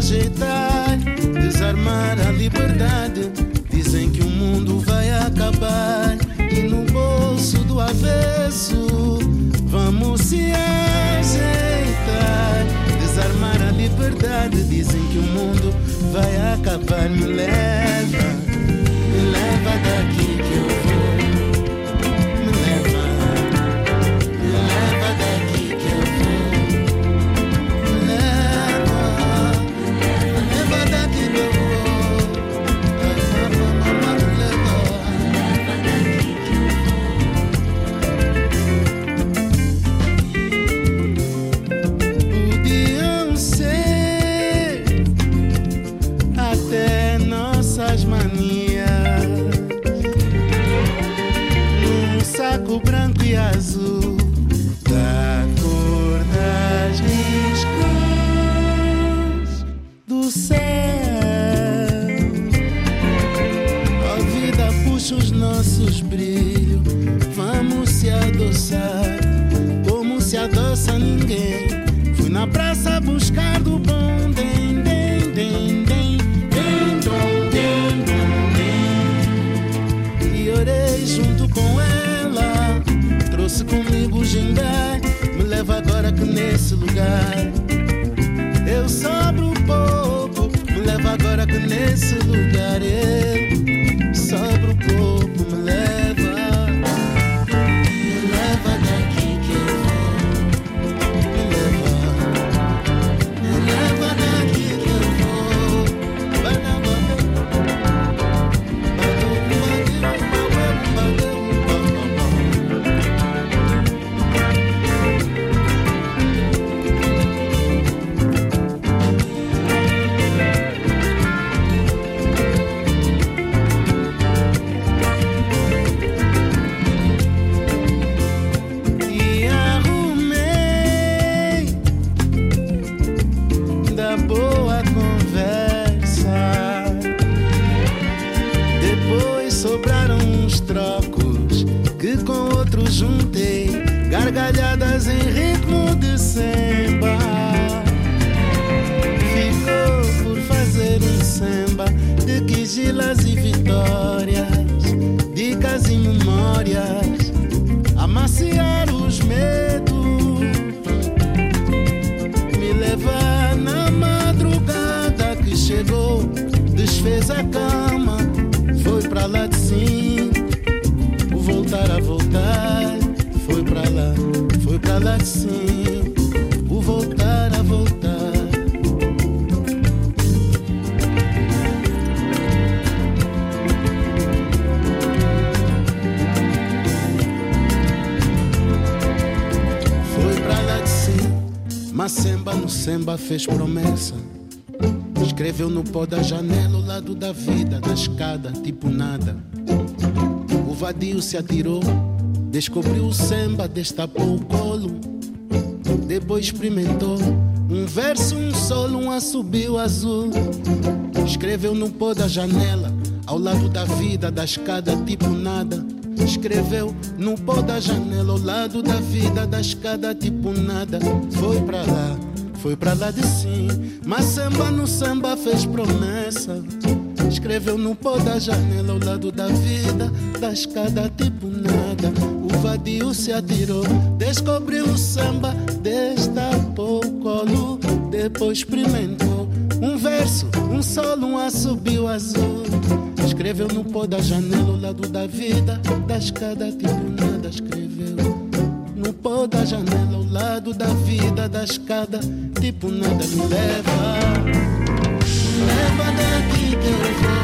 Ajeitar, desarmar a liberdade. Dizem que o mundo vai acabar e no bolso do avesso vamos se ajeitar, desarmar a liberdade. Dizem que o mundo vai acabar. Me leva, me leva daqui fez promessa. Escreveu no pó da janela o lado da vida, na escada, tipo nada. O vadio se atirou, descobriu o Semba, destapou o colo. Depois experimentou um verso, um solo, um assobio azul. Escreveu no pó da janela, ao lado da vida, da escada, tipo nada. Escreveu no pó da janela, ao lado da vida, da escada, tipo nada. Foi pra lá, foi pra lá de sim. Mas samba no samba fez promessa. Escreveu no pó da janela, ao lado da vida, da escada, tipo nada. O vadio se atirou, descobriu o samba, destapou o colo, depois experimentou. Um verso, um solo, um assobio azul. Escreveu no pó da janela, ao lado da vida, da escada, tipo nada. Escreveu no pó da janela, ao lado da vida, da escada, tipo nada. Me leva, me leva daqui que eu vou.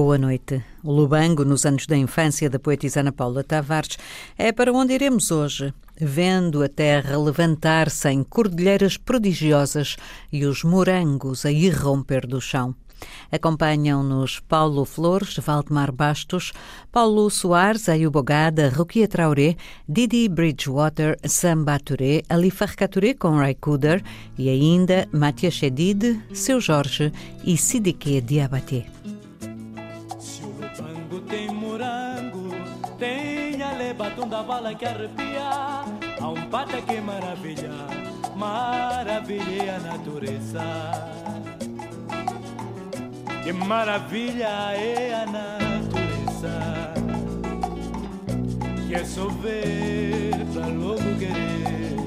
O Lubango, nos anos da infância da poetisa Ana Paula Tavares, é para onde iremos hoje, vendo a terra levantar-se em cordilheiras prodigiosas e os morangos a irromper do chão. Acompanham-nos Paulo Flores, Valdemar Bastos, Paulo Soares, Ayubogada, Rukia Traoré, Didi Bridgewater, Samba Touré, Ali Farcaturé com Ray Kuder e ainda Matias Chedid, Seu Jorge e Sidike Diabaté. Batunda bala que arrepia. Há um pata que maravilha Maravilha a natureza. Que maravilha é a natureza. Que é só ver pra logo querer.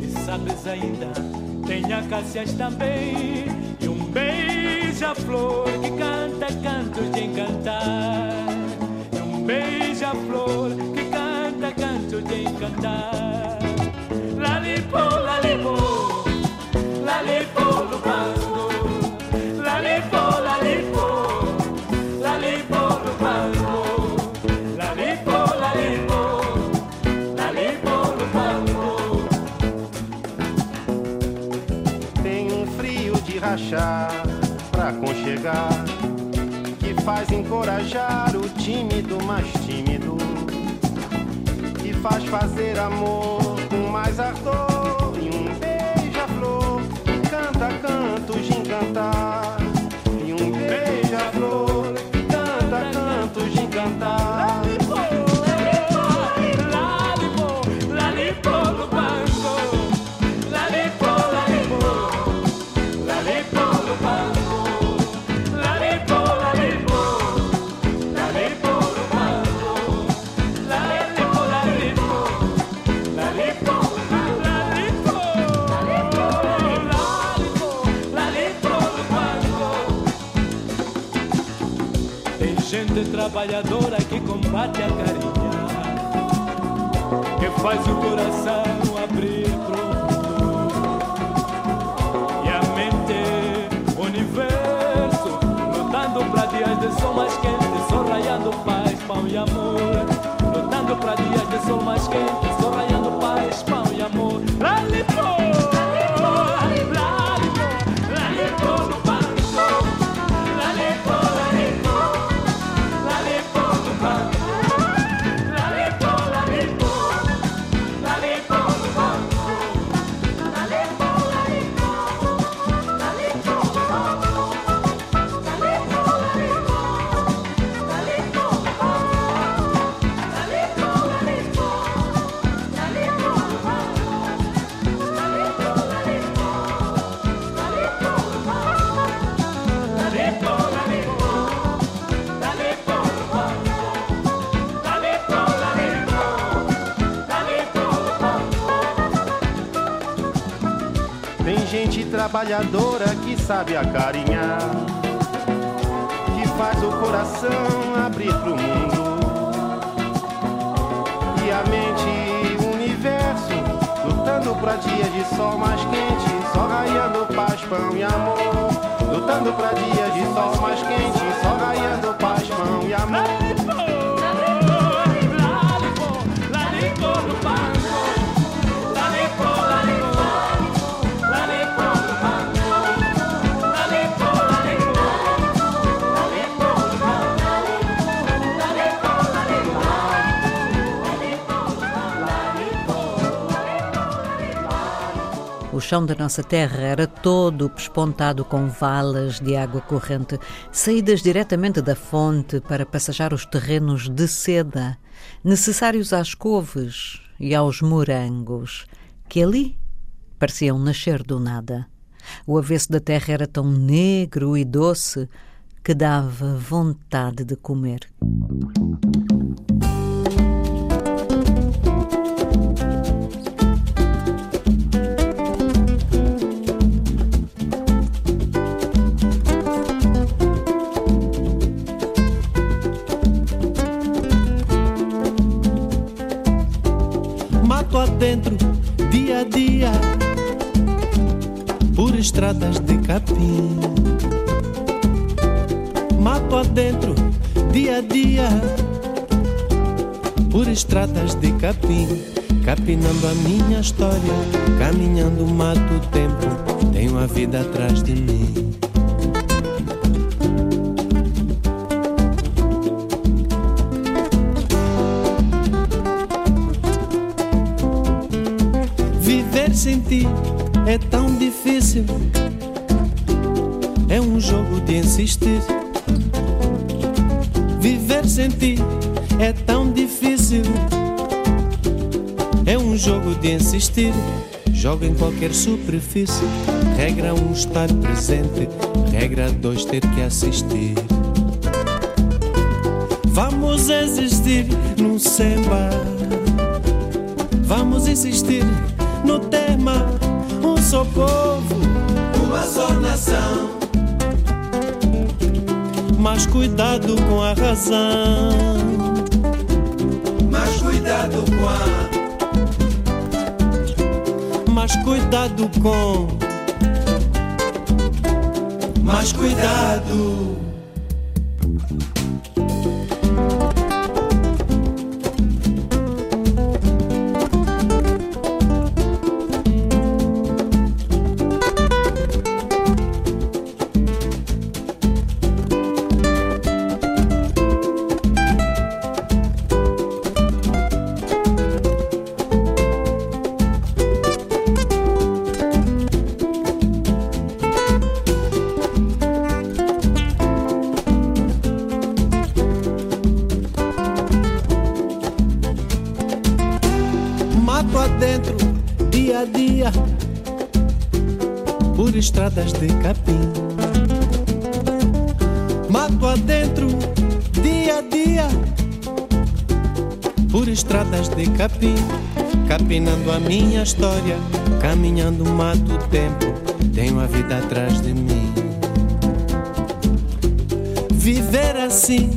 E sabes ainda Tem acácias também. E um beija-flor que canta cantos de encantar beija-flor que canta canto de encantar. Lalipo, lalipo, lalipo no banco. Lalipo, lalipo, lalipo no banco. Lalipo, lalipo, lalipo no banco. Tem um frio de rachar pra conchegar faz encorajar o tímido mais tímido e faz fazer amor com mais ardor trabalhadora que combate a carinha, que faz o coração abrir pro mundo. E a mente, o universo, lutando pra dias de sol mais quente, só paz, pão e amor. Lutando pra dias de sol mais quente, só gente trabalhadora que sabe acarinhar, que faz o coração abrir pro mundo e a mente o universo lutando pra dias de sol mais quente, só raiando paz, pão e amor. Lutando pra dias de sol mais quente, só raiando paz, pão e amor. Chão da nossa terra era todo pespontado com valas de água corrente, saídas diretamente da fonte para passajar os terrenos de seda, necessários às couves e aos morangos, que ali pareciam nascer do nada. O avesso da terra era tão negro e doce que dava vontade de comer. Dentro, dia a dia, por estradas de capim. Mato adentro, dia a dia, por estradas de capim. Capinando a minha história, caminhando mato o tempo, tenho a vida atrás de mim. Insistir. Viver sem ti é tão difícil. É um jogo de insistir. Joga em qualquer superfície. Regra um estar presente. Regra dois ter que assistir. Cuidado com a razão. Mas cuidado com a. Mas cuidado com. Mas cuidado. Estradas de capim. Mato adentro, dia a dia, por estradas de capim. Capinando a minha história, caminhando mato o tempo, tenho a vida atrás de mim. Viver assim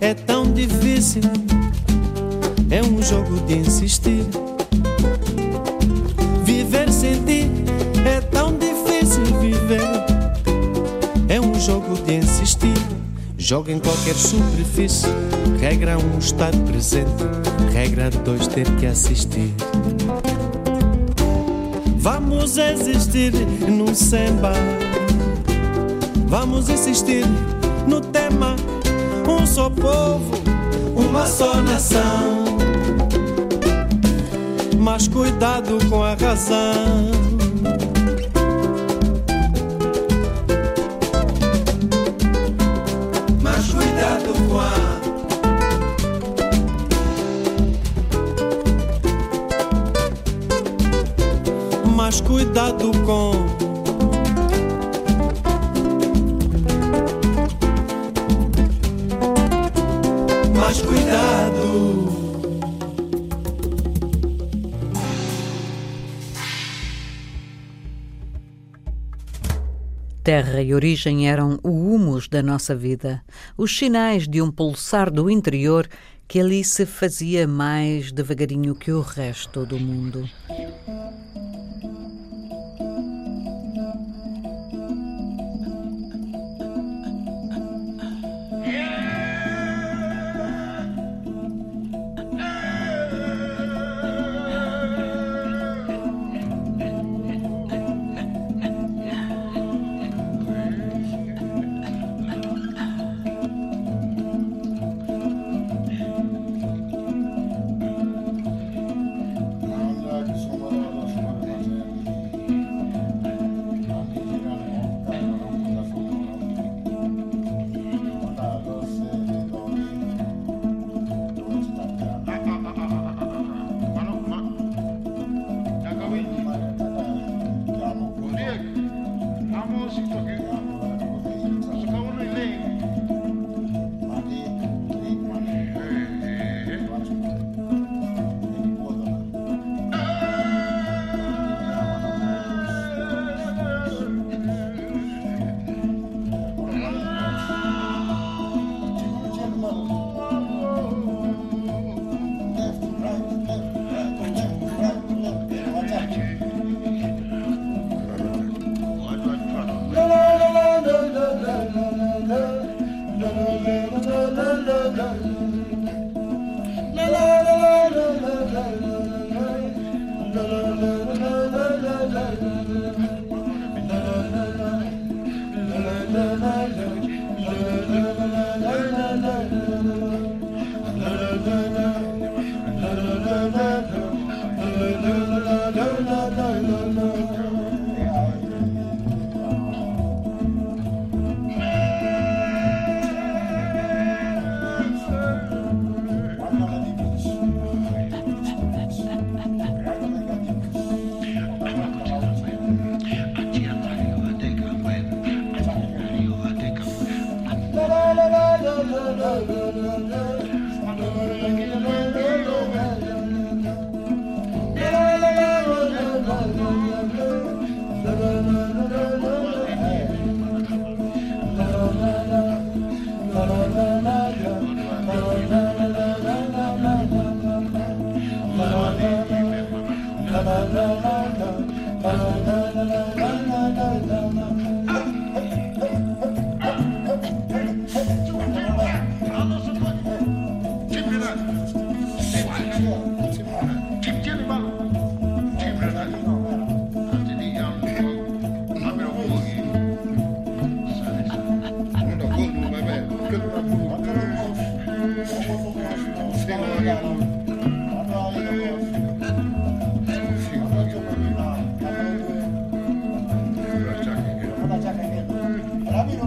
é tão difícil, é um jogo de insistir Joga em qualquer superfície. Regra um, estar presente. Regra dois, ter que assistir. Vamos existir num samba. Vamos insistir no tema. Um só povo, uma só nação. Mas cuidado com a razão. Terra e origem eram o humus da nossa vida, os sinais de um pulsar do interior que ali se fazia mais devagarinho que o resto do mundo. la la la la la.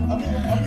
I'm,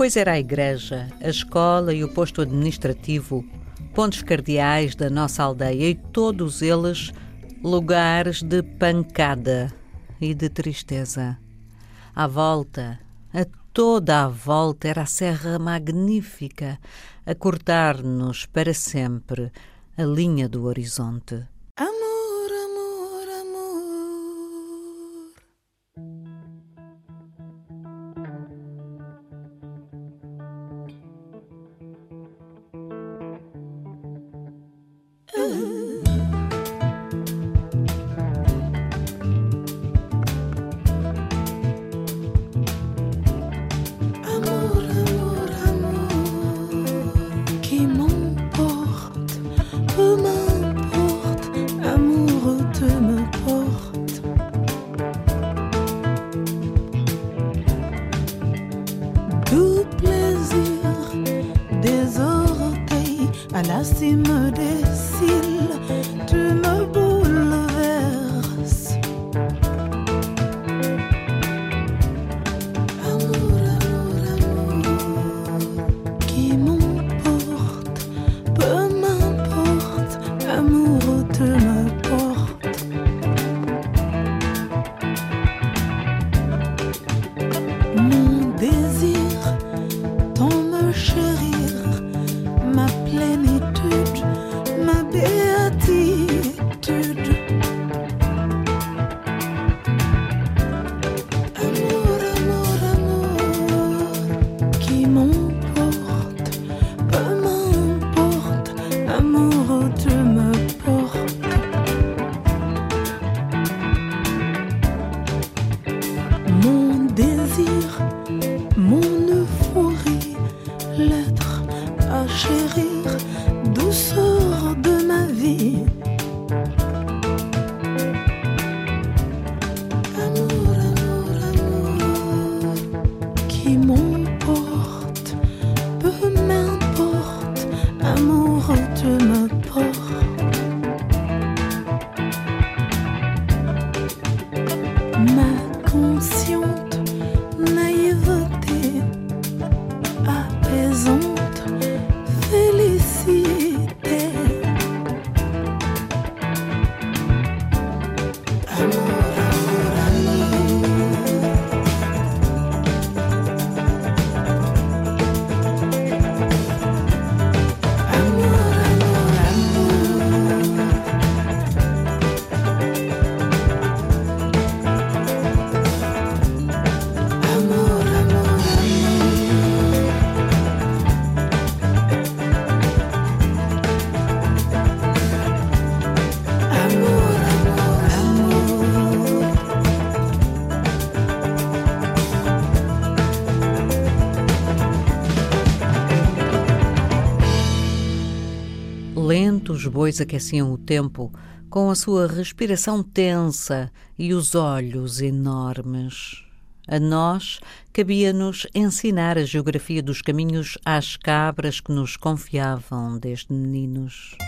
Depois era a igreja, a escola e o posto administrativo, pontos cardeais da nossa aldeia e todos eles lugares de pancada e de tristeza. À volta, a toda a volta, era a serra magnífica a cortar-nos para sempre a linha do horizonte. Bois aqueciam o tempo com a sua respiração tensa e os olhos enormes. A nós cabia-nos ensinar a geografia dos caminhos às cabras que nos confiavam desde meninos.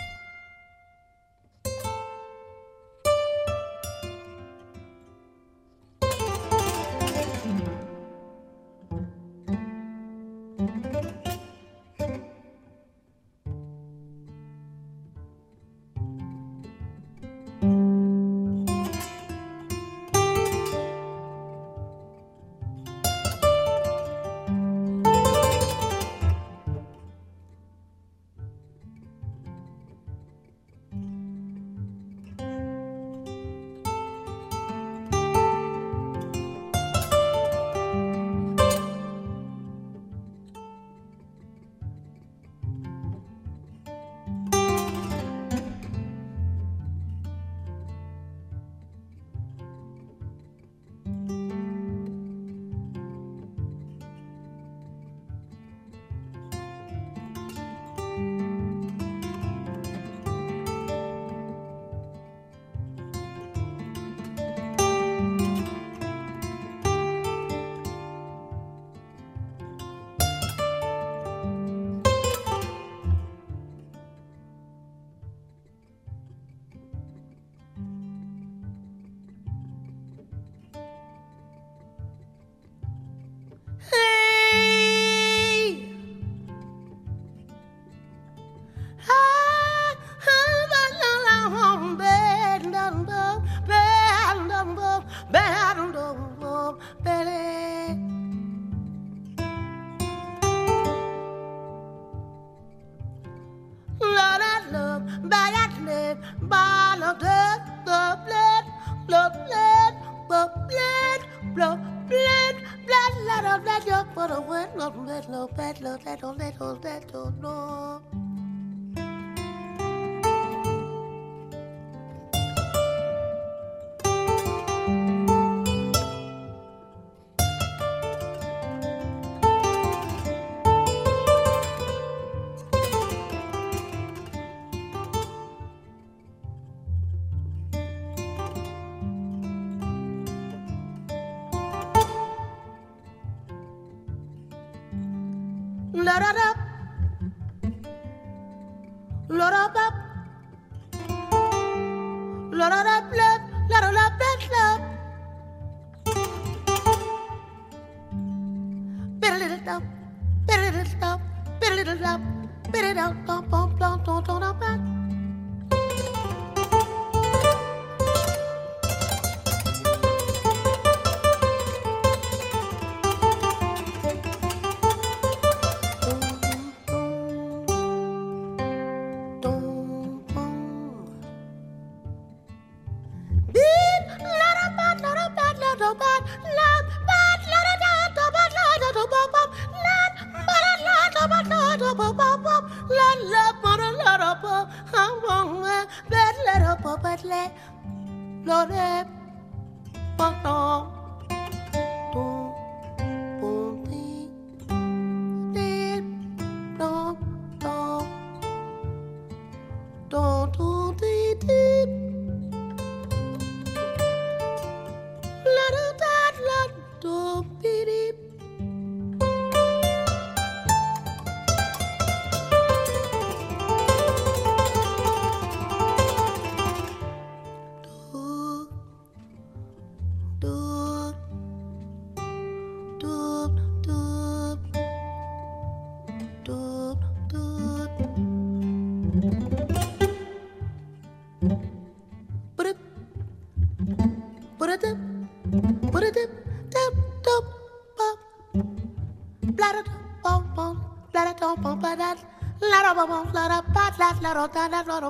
Bit it up, bit it up, bit it up, bit it up, bit it up, bit bit it up,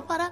para,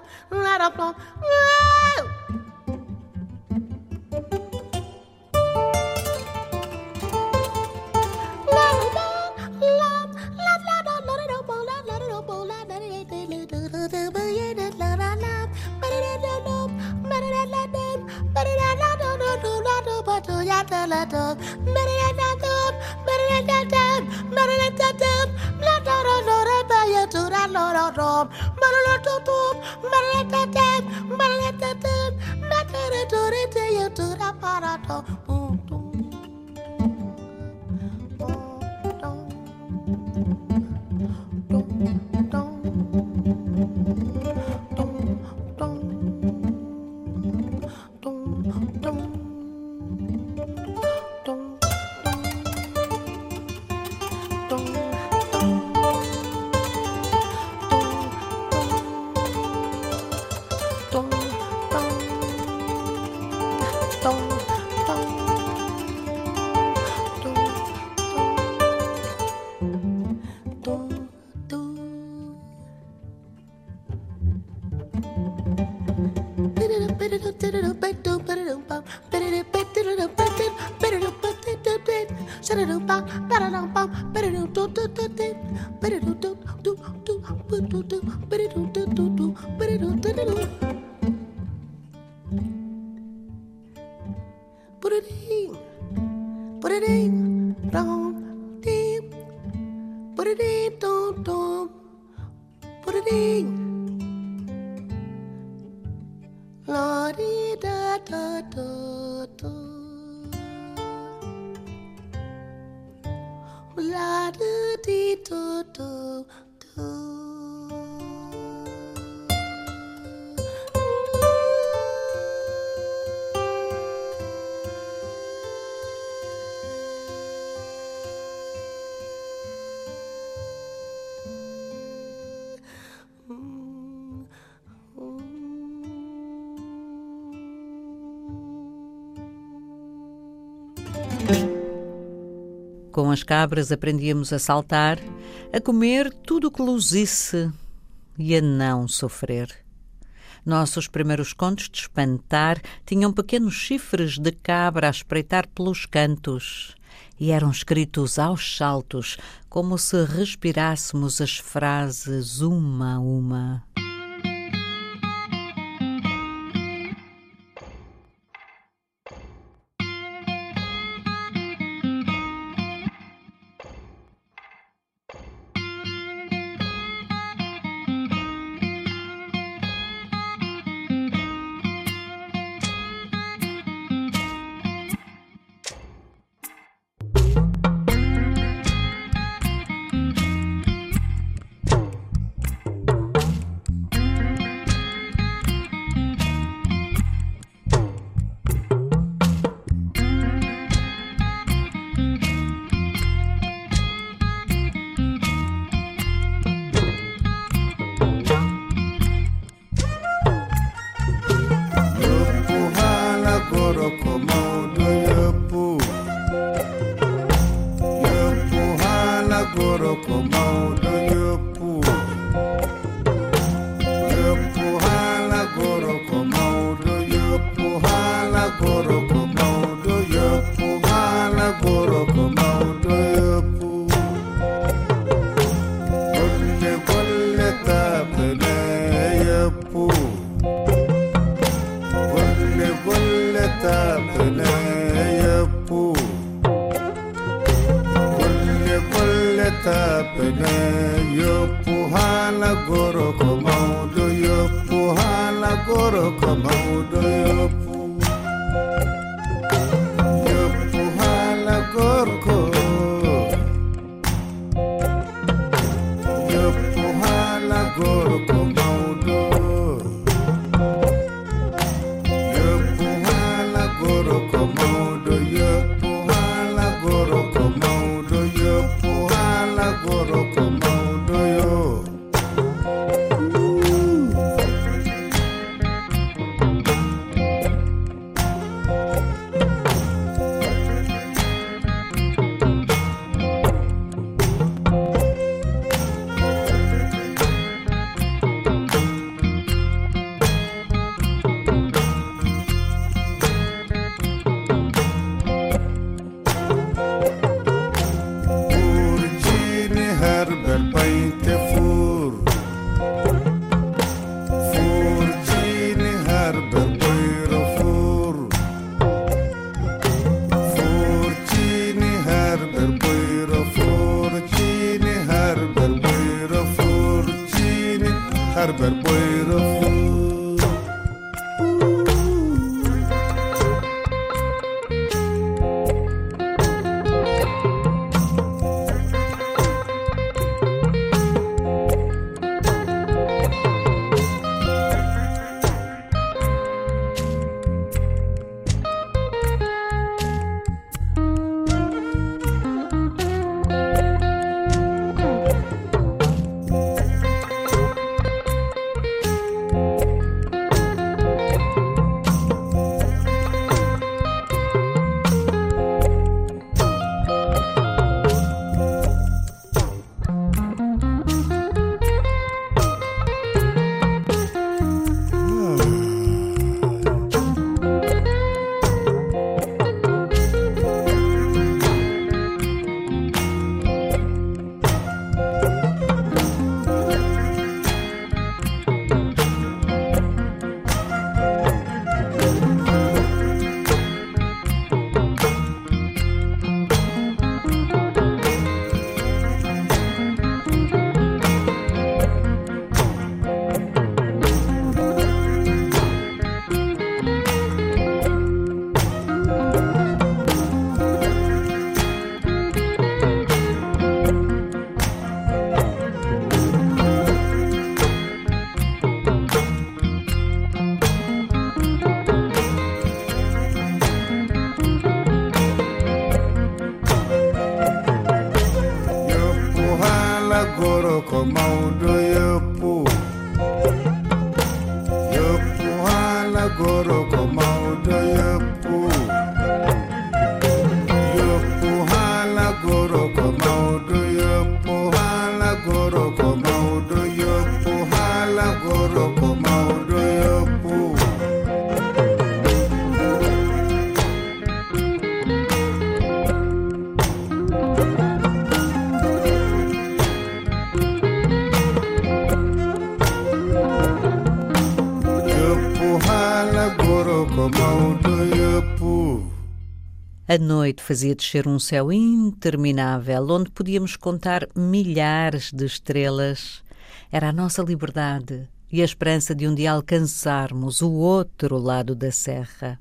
put it in. La di da da da da. La da di da da As cabras aprendíamos a saltar, a comer tudo o que luzisse e a não sofrer. Nossos primeiros contos de espantar tinham pequenos chifres de cabra a espreitar pelos cantos e eram escritos aos saltos, como se respirássemos as frases uma a uma. A noite fazia descer um céu interminável, onde podíamos contar milhares de estrelas. Era a nossa liberdade e a esperança de um dia alcançarmos o outro lado da serra.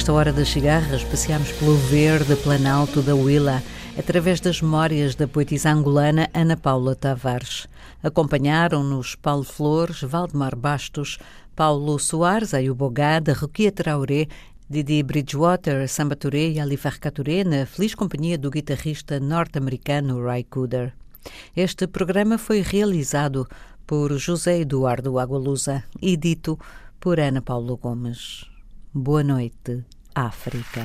Nesta hora das cigarras, passeamos pelo verde planalto da Willa, através das memórias da poetisa angolana Ana Paula Tavares. Acompanharam-nos Paulo Flores, Valdemar Bastos, Paulo Soares, Ayubogada, Rukia Traoré, Didi Bridgewater, Samba Touré e Alivar Caturé, na feliz companhia do guitarrista norte-americano Ray Cooder. Este programa foi realizado por José Eduardo Agualusa e dito por Ana Paula Gomes. Boa noite, África.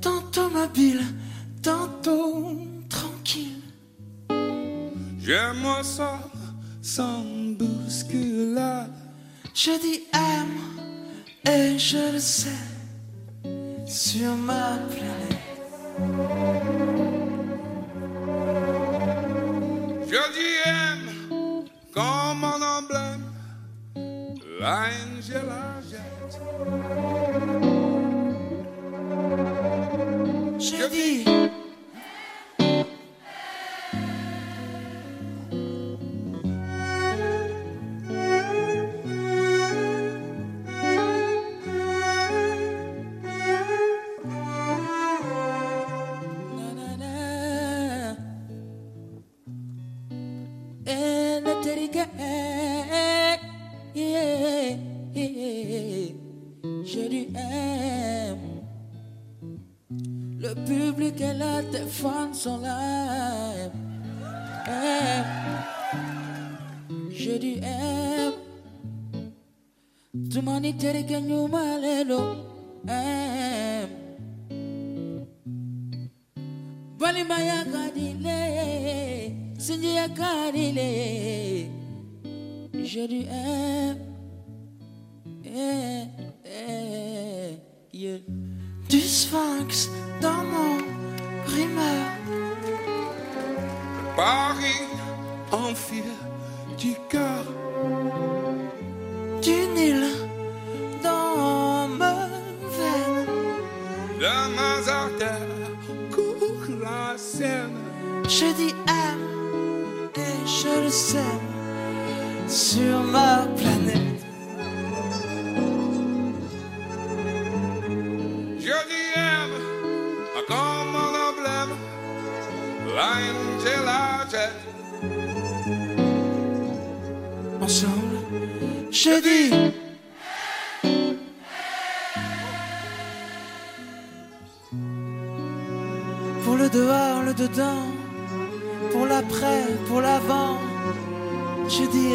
Tantôt mobile, tantôt tranquille. J'aime ça sans bousculade. Je dis aime et je le sais sur ma planète. Je dis aime comme un emblème. L'Angela jette. J'ai. son. Hey. Eh, je dis hey. Tumani tereke nyuma lelo hey. Balima ya kadile Sinji kadile Je dis hey. Hey. Du sphinx dans mon primeur Paris en fil du cœur. Du Nil dans mes veines. De mes artères court la Seine. Je dis aime et je le sais sur ma planète. Je dis aime comme un emblème. L'Angela Je dis pour le dehors, le dedans, pour l'après, pour l'avant, je dis